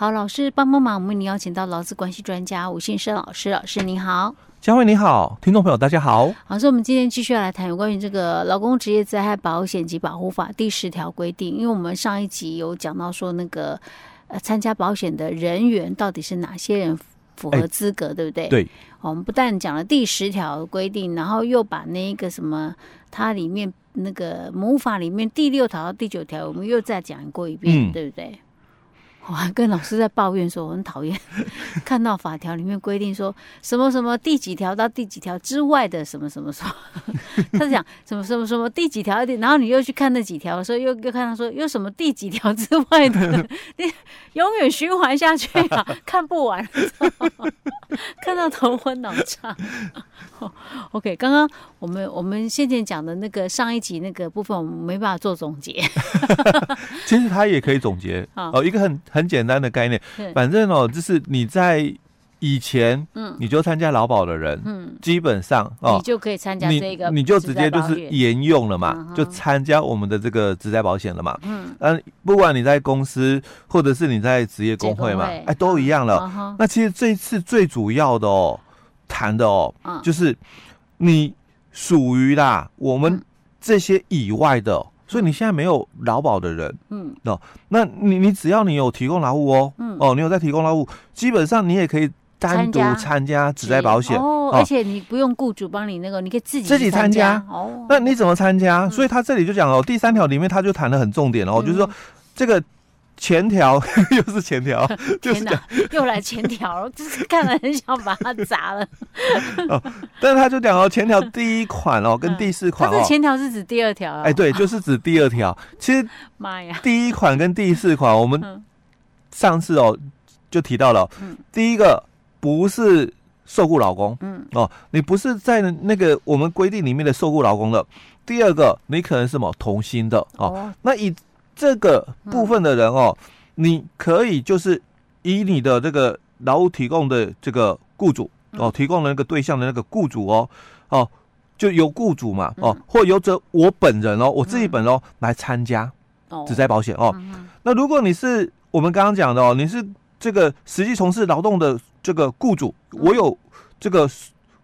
好，老师帮帮忙，我们为您邀请到劳资关系专家吴信生老师，老师您好，佳慧你好，听众朋友大家好。好，所以我们今天继续要来谈有关于这个《劳工职业灾害保险及保护法》第十条规定，因为我们上一集有讲到说那个呃参加保险的人员到底是哪些人符合资格，欸、对不对？对。我们不但讲了第十条规定，然后又把那个什么它里面那个母法里面第六条到第九条，我们又再讲过一遍，嗯、对不对？我还跟老师在抱怨说，我很讨厌 看到法条里面规定说什么什么第几条到第几条之外的什么什么什么，他讲什么什么什么第几条，然后你又去看那几条的时候，又又看到说有什么第几条之外的，你永远循环下去啊，看不完，看到头昏脑胀。OK，刚刚我们我们先前讲的那个上一集那个部分，我们没办法做总结。其实他也可以总结哦，一个很很简单的概念，反正哦，就是你在以前，嗯，你就参加劳保的人，嗯，基本上哦，你就可以参加这个，你就直接就是沿用了嘛，就参加我们的这个职灾保险了嘛，嗯，嗯，不管你在公司或者是你在职业工会嘛，哎，都一样了。那其实这一次最主要的哦。谈的哦，嗯、就是你属于啦，我们这些以外的，嗯、所以你现在没有劳保的人，嗯，哦，那你你只要你有提供劳务哦，嗯，哦，你有在提供劳务，基本上你也可以单独参加。职灾保险哦，而且你不用雇主帮你那个，你可以自己自己参加。哦。那你怎么参加？嗯、所以他这里就讲哦，第三条里面他就谈的很重点哦，嗯、就是说这个。前条 又是前条，天哪，又来前条了，就是看了很想把它砸了。哦，但是他就讲哦，前条第一款哦，跟第四款哦，它是前条是指第二条，哎，对，就是指第二条。其实，妈呀，第一款跟第四款，我们上次哦就提到了，第一个不是受雇劳工，嗯，哦，你不是在那个我们规定里面的受雇劳工的。第二个，你可能是什么同心的哦，那以。这个部分的人哦，你可以就是以你的这个劳务提供的这个雇主哦，提供的那个对象的那个雇主哦，哦，就由雇主嘛哦，或由着我本人哦，我自己本人哦来参加职灾保险哦。那如果你是我们刚刚讲的哦，你是这个实际从事劳动的这个雇主，我有这个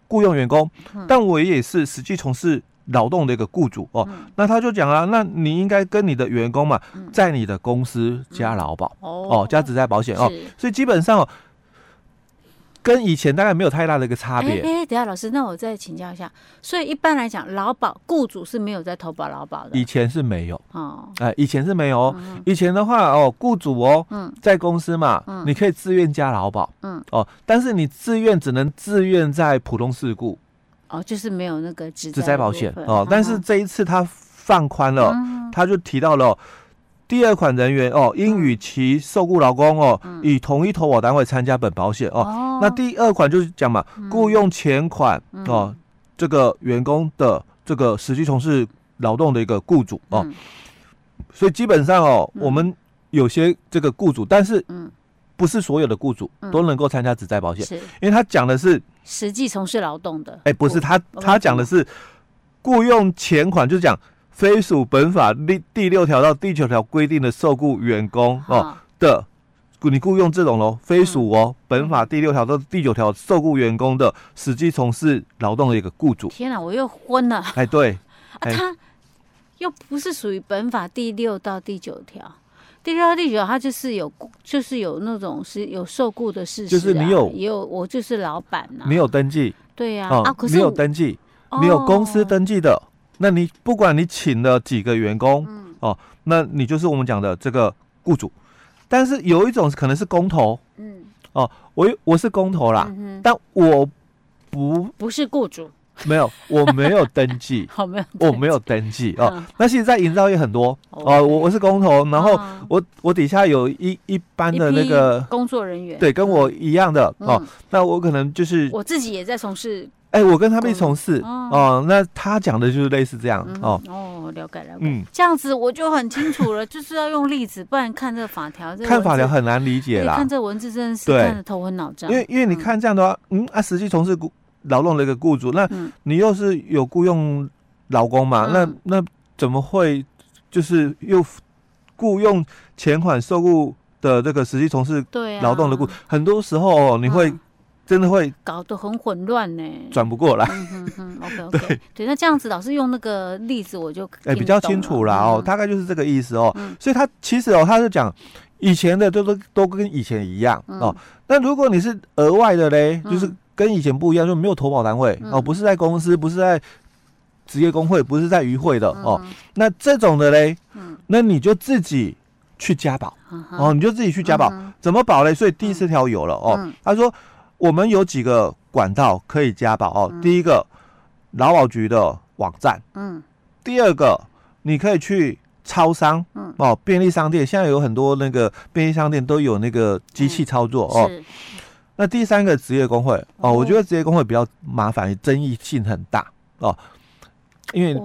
雇佣员工，但我也是实际从事。劳动的一个雇主哦，嗯、那他就讲啊，那你应该跟你的员工嘛，在你的公司加劳保、嗯、哦，加职灾保险哦，所以基本上哦，跟以前大概没有太大的一个差别。哎、欸，等下老师，那我再请教一下，所以一般来讲，劳保雇主是没有在投保劳保的，以前是没有。哦，哎，以前是没有哦，嗯、以前的话哦，雇主哦，嗯，在公司嘛，嗯，你可以自愿加劳保，嗯，哦，但是你自愿只能自愿在普通事故。哦，就是没有那个职灾保险哦，但是这一次他放宽了，他就提到了第二款人员哦，应与其受雇劳工哦，以同一投保单位参加本保险哦。那第二款就是讲嘛，雇佣前款哦，这个员工的这个实际从事劳动的一个雇主哦，所以基本上哦，我们有些这个雇主，但是不是所有的雇主都能够参加职灾保险，因为他讲的是。实际从事劳动的，哎，不是他，他讲的是雇佣前款，就是讲非属本法第第六条到第九条规定的受雇员工哦的，你雇佣这种喽，非属哦本法第六条到第九条受雇员工的实际从事劳动的一个雇主。天哪，我又昏了。哎，对，啊，他又不是属于本法第六到第九条。第六到第九，他就是有，就是有那种是有受雇的事实，就是你有，也有我就是老板呐，你有登记，对呀，啊，可是你有登记，你有公司登记的，那你不管你请了几个员工，哦，那你就是我们讲的这个雇主，但是有一种可能是工头，嗯，哦，我我是工头啦，但我不不是雇主。没有，我没有登记，好没有，我没有登记哦。那其实，在营造业很多哦，我我是工头，然后我我底下有一一般的那个工作人员，对，跟我一样的哦。那我可能就是我自己也在从事，哎，我跟他们从事哦。那他讲的就是类似这样哦。哦，了解了解，嗯，这样子我就很清楚了，就是要用例子，不然看这个法条，看法条很难理解啦。看这文字真的是看得头昏脑胀，因为因为你看这样的话，嗯啊，实际从事劳动的一个雇主，那你又是有雇佣劳工嘛？嗯、那那怎么会就是又雇佣前款受雇的这个实际从事劳动的雇，很多时候你会。真的会搞得很混乱呢，转不过来。嗯哼哼，OK OK，对，那这样子老师用那个例子我就哎比较清楚了哦，大概就是这个意思哦。所以他其实哦，他是讲以前的都都都跟以前一样哦。那如果你是额外的嘞，就是跟以前不一样，就没有投保单位哦，不是在公司，不是在职业工会，不是在渔会的哦。那这种的嘞，那你就自己去加保哦，你就自己去加保，怎么保嘞？所以第四条有了哦，他说。我们有几个管道可以加保哦。第一个，劳保局的网站。嗯。第二个，你可以去超商。嗯。哦，便利商店现在有很多那个便利商店都有那个机器操作哦。是。那第三个，职业工会哦，我觉得职业工会比较麻烦，争议性很大哦，因为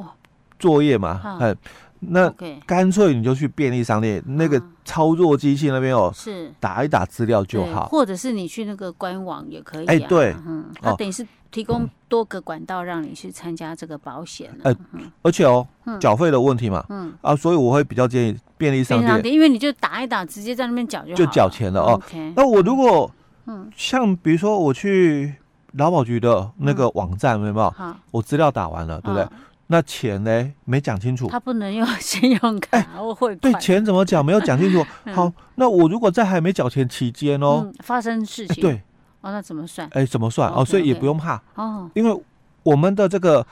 作业嘛，很。那干脆你就去便利商店那个操作机器那边哦，是。打一打资料就好，或者是你去那个官网也可以。哎，对，嗯，它等于是提供多个管道让你去参加这个保险。哎，而且哦，缴费的问题嘛，嗯。啊，所以我会比较建议便利商店，因为你就打一打，直接在那边缴就就缴钱了哦。那我如果嗯，像比如说我去劳保局的那个网站，有没有？我资料打完了，对不对？那钱呢？没讲清楚。他不能用信用卡或汇款。对，钱怎么讲？没有讲清楚。好，那我如果在还没缴钱期间哦，发生事情，对，哦，那怎么算？哎，怎么算？哦，所以也不用怕哦，因为我们的这个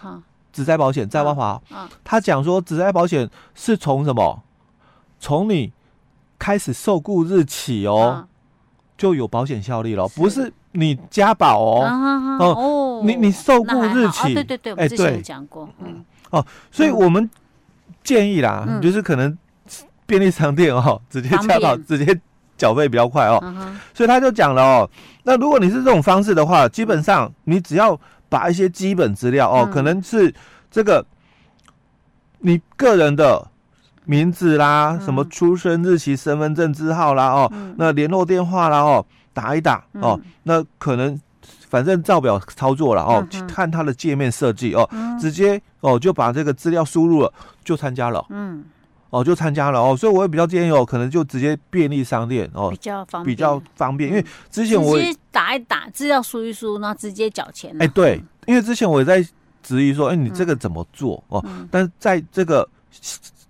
职灾保险，灾保法，他讲说职灾保险是从什么？从你开始受雇日起哦，就有保险效力了，不是你加保哦。哦，你你受雇日起，对对对，我之前讲过，嗯。哦，所以我们建议啦，嗯、就是可能便利商店哦，直接加保，直接缴费比较快哦。所以他就讲了哦，那如果你是这种方式的话，基本上你只要把一些基本资料哦，嗯、可能是这个你个人的名字啦，嗯、什么出生日期、身份证字号啦，哦，嗯、那联络电话啦，哦，打一打哦，嗯、那可能。反正照表操作了哦，嗯、哼看它的界面设计哦，嗯、直接哦就把这个资料输入了，就参加了。嗯，哦就参加了哦，所以我也比较建议哦，可能就直接便利商店哦，比较方便，比较方便。因为之前我直接打一打资料输一输，然后直接缴钱。哎，对，因为之前我也在质疑说，哎，你这个怎么做哦？嗯、但是在这个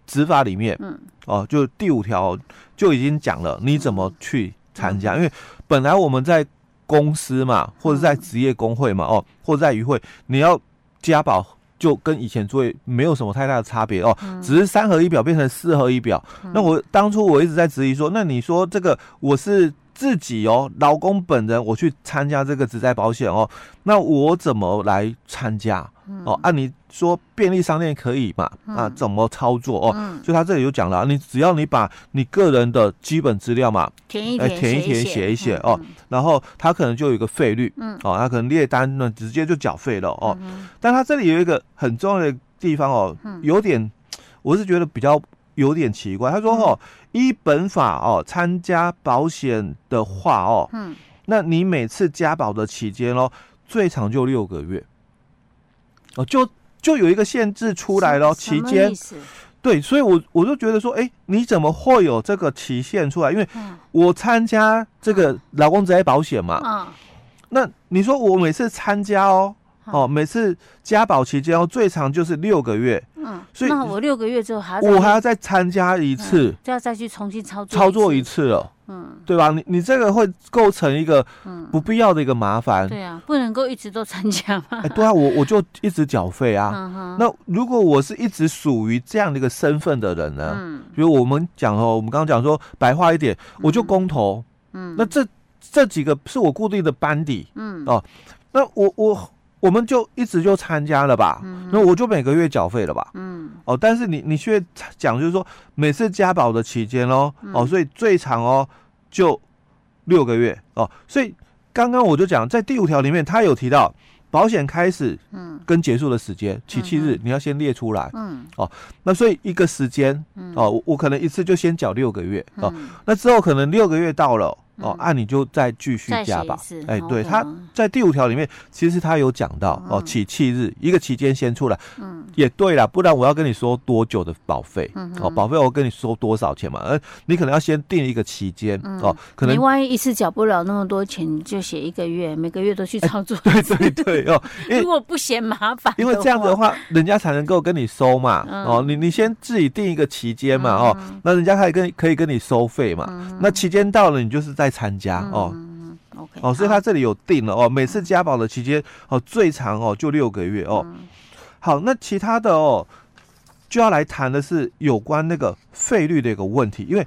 执法里面，嗯，哦，就第五条就已经讲了你怎么去参加，嗯、因为本来我们在。公司嘛，或者在职业工会嘛，哦，或者在渔会，你要加保就跟以前作业没有什么太大的差别哦，只是三合一表变成四合一表。那我当初我一直在质疑说，那你说这个我是自己哦，老公本人我去参加这个职灾保险哦，那我怎么来参加？哦，按你说便利商店可以嘛？啊，怎么操作哦？所以他这里就讲了，你只要你把你个人的基本资料嘛，填一填，填一填，写一写哦，然后他可能就有一个费率，嗯，哦，他可能列单呢直接就缴费了哦。但他这里有一个很重要的地方哦，有点，我是觉得比较有点奇怪。他说哦，依本法哦，参加保险的话哦，嗯，那你每次加保的期间哦，最长就六个月。哦，就就有一个限制出来了，期间，对，所以我我就觉得说，哎，你怎么会有这个期限出来？因为我参加这个劳工职业保险嘛，嗯，那你说我每次参加哦，哦，每次加保期间哦，最长就是六个月，嗯，所以那我六个月之后还我还要再参加一次，就要再去重新操作操作一次了。嗯，对吧？你你这个会构成一个不必要的一个麻烦。对啊，不能够一直都参加吗？哎，对啊，我我就一直缴费啊。那如果我是一直属于这样的一个身份的人呢？嗯，比如我们讲哦，我们刚刚讲说白话一点，我就公投。嗯，那这这几个是我固定的班底。嗯哦，那我我。我们就一直就参加了吧，那我就每个月缴费了吧。嗯，哦，但是你你却讲就是说每次加保的期间哦，哦，所以最长哦就六个月哦，所以刚刚我就讲在第五条里面，他有提到保险开始嗯。跟结束的时间起期日，你要先列出来。嗯，哦，那所以一个时间哦，我可能一次就先缴六个月哦，那之后可能六个月到了哦，按你就再继续加吧。哎，对，他在第五条里面，其实他有讲到哦，起气日一个期间先出来。嗯，也对啦，不然我要跟你说多久的保费？哦，保费我跟你说多少钱嘛？呃，你可能要先定一个期间哦，可能你万一一次缴不了那么多钱，你就写一个月，每个月都去操作。对对对哦，如果不嫌麻烦，因为这样子的话，人家才能够跟你收嘛。哦，你你先自己定一个期间嘛。哦，那人家可以跟可以跟你收费嘛。那期间到了，你就是在参加哦。OK，哦，所以他这里有定了哦，每次加保的期间哦，最长哦就六个月哦。好，那其他的哦，就要来谈的是有关那个费率的一个问题，因为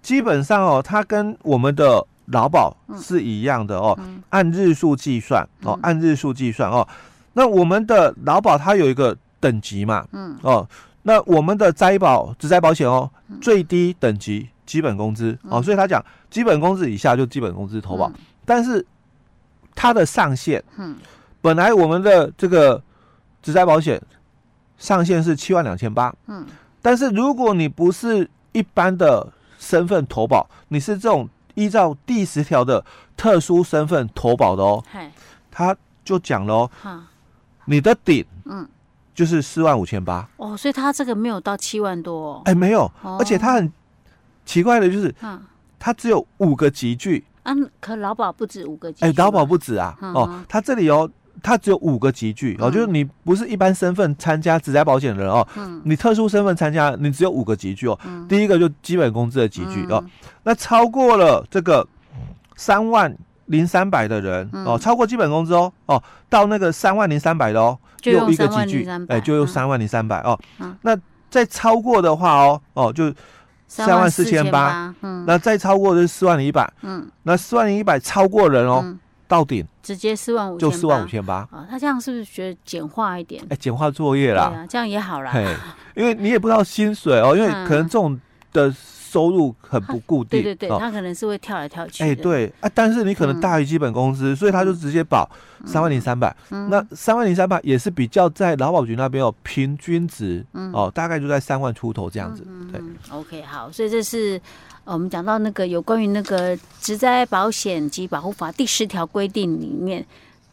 基本上哦，它跟我们的劳保是一样的哦，按日数计算哦，按日数计算哦。那我们的劳保它有一个等级嘛，嗯。哦，那我们的灾保职灾保险哦，最低等级基本工资哦，所以他讲基本工资以下就基本工资投保，但是它的上限，嗯，本来我们的这个。职灾保险上限是七万两千八，嗯，但是如果你不是一般的身份投保，你是这种依照第十条的特殊身份投保的哦，嘿。他就讲了哦，哈。你的顶，嗯，就是四万五千八。哦，所以他这个没有到七万多哦，哎，没有，哦、而且他很奇怪的就是，嗯，他只有五个级距，啊，可劳保不止五个级距，哎，劳保不止啊，嗯、哦，它这里哦。它只有五个集聚哦，就是你不是一般身份参加职灾保险的人哦，嗯，你特殊身份参加，你只有五个集聚哦。嗯，第一个就基本工资的级距哦，那超过了这个三万零三百的人哦，超过基本工资哦哦，到那个三万零三百的哦，就用一个集聚，哎，就用三万零三百哦。那再超过的话哦哦，就三万四千八，嗯，那再超过就是四万零一百，嗯，那四万零一百超过人哦。到顶直接四万五，就四万五千八啊！他这样是不是觉得简化一点？哎，简化作业啦，对啊，这样也好啦。因为你也不知道薪水哦，因为可能这种的收入很不固定。对对对，他可能是会跳来跳去。哎，对啊，但是你可能大于基本工资，所以他就直接保三万零三百。那三万零三百也是比较在劳保局那边有平均值哦，大概就在三万出头这样子。对，OK，好，所以这是。我们讲到那个有关于那个职灾保险及保护法第十条规定里面，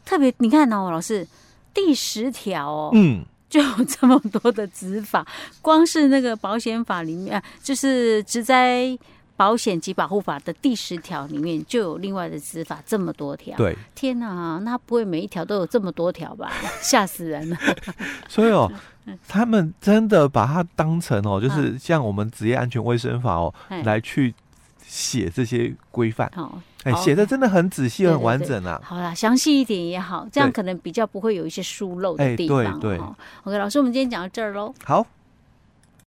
特别你看哦，老师第十条哦，嗯，就有这么多的执法，光是那个保险法里面，就是职灾保险及保护法的第十条里面就有另外的执法这么多条，对，天哪，那不会每一条都有这么多条吧？吓死人了！所以哦。他们真的把它当成哦，就是像我们职业安全卫生法哦，来去写这些规范。好，哎，写的真的很仔细、很完整啊。好啦，详细一点也好，这样可能比较不会有一些疏漏的地方。对对。OK，老师，我们今天讲到这儿喽。好。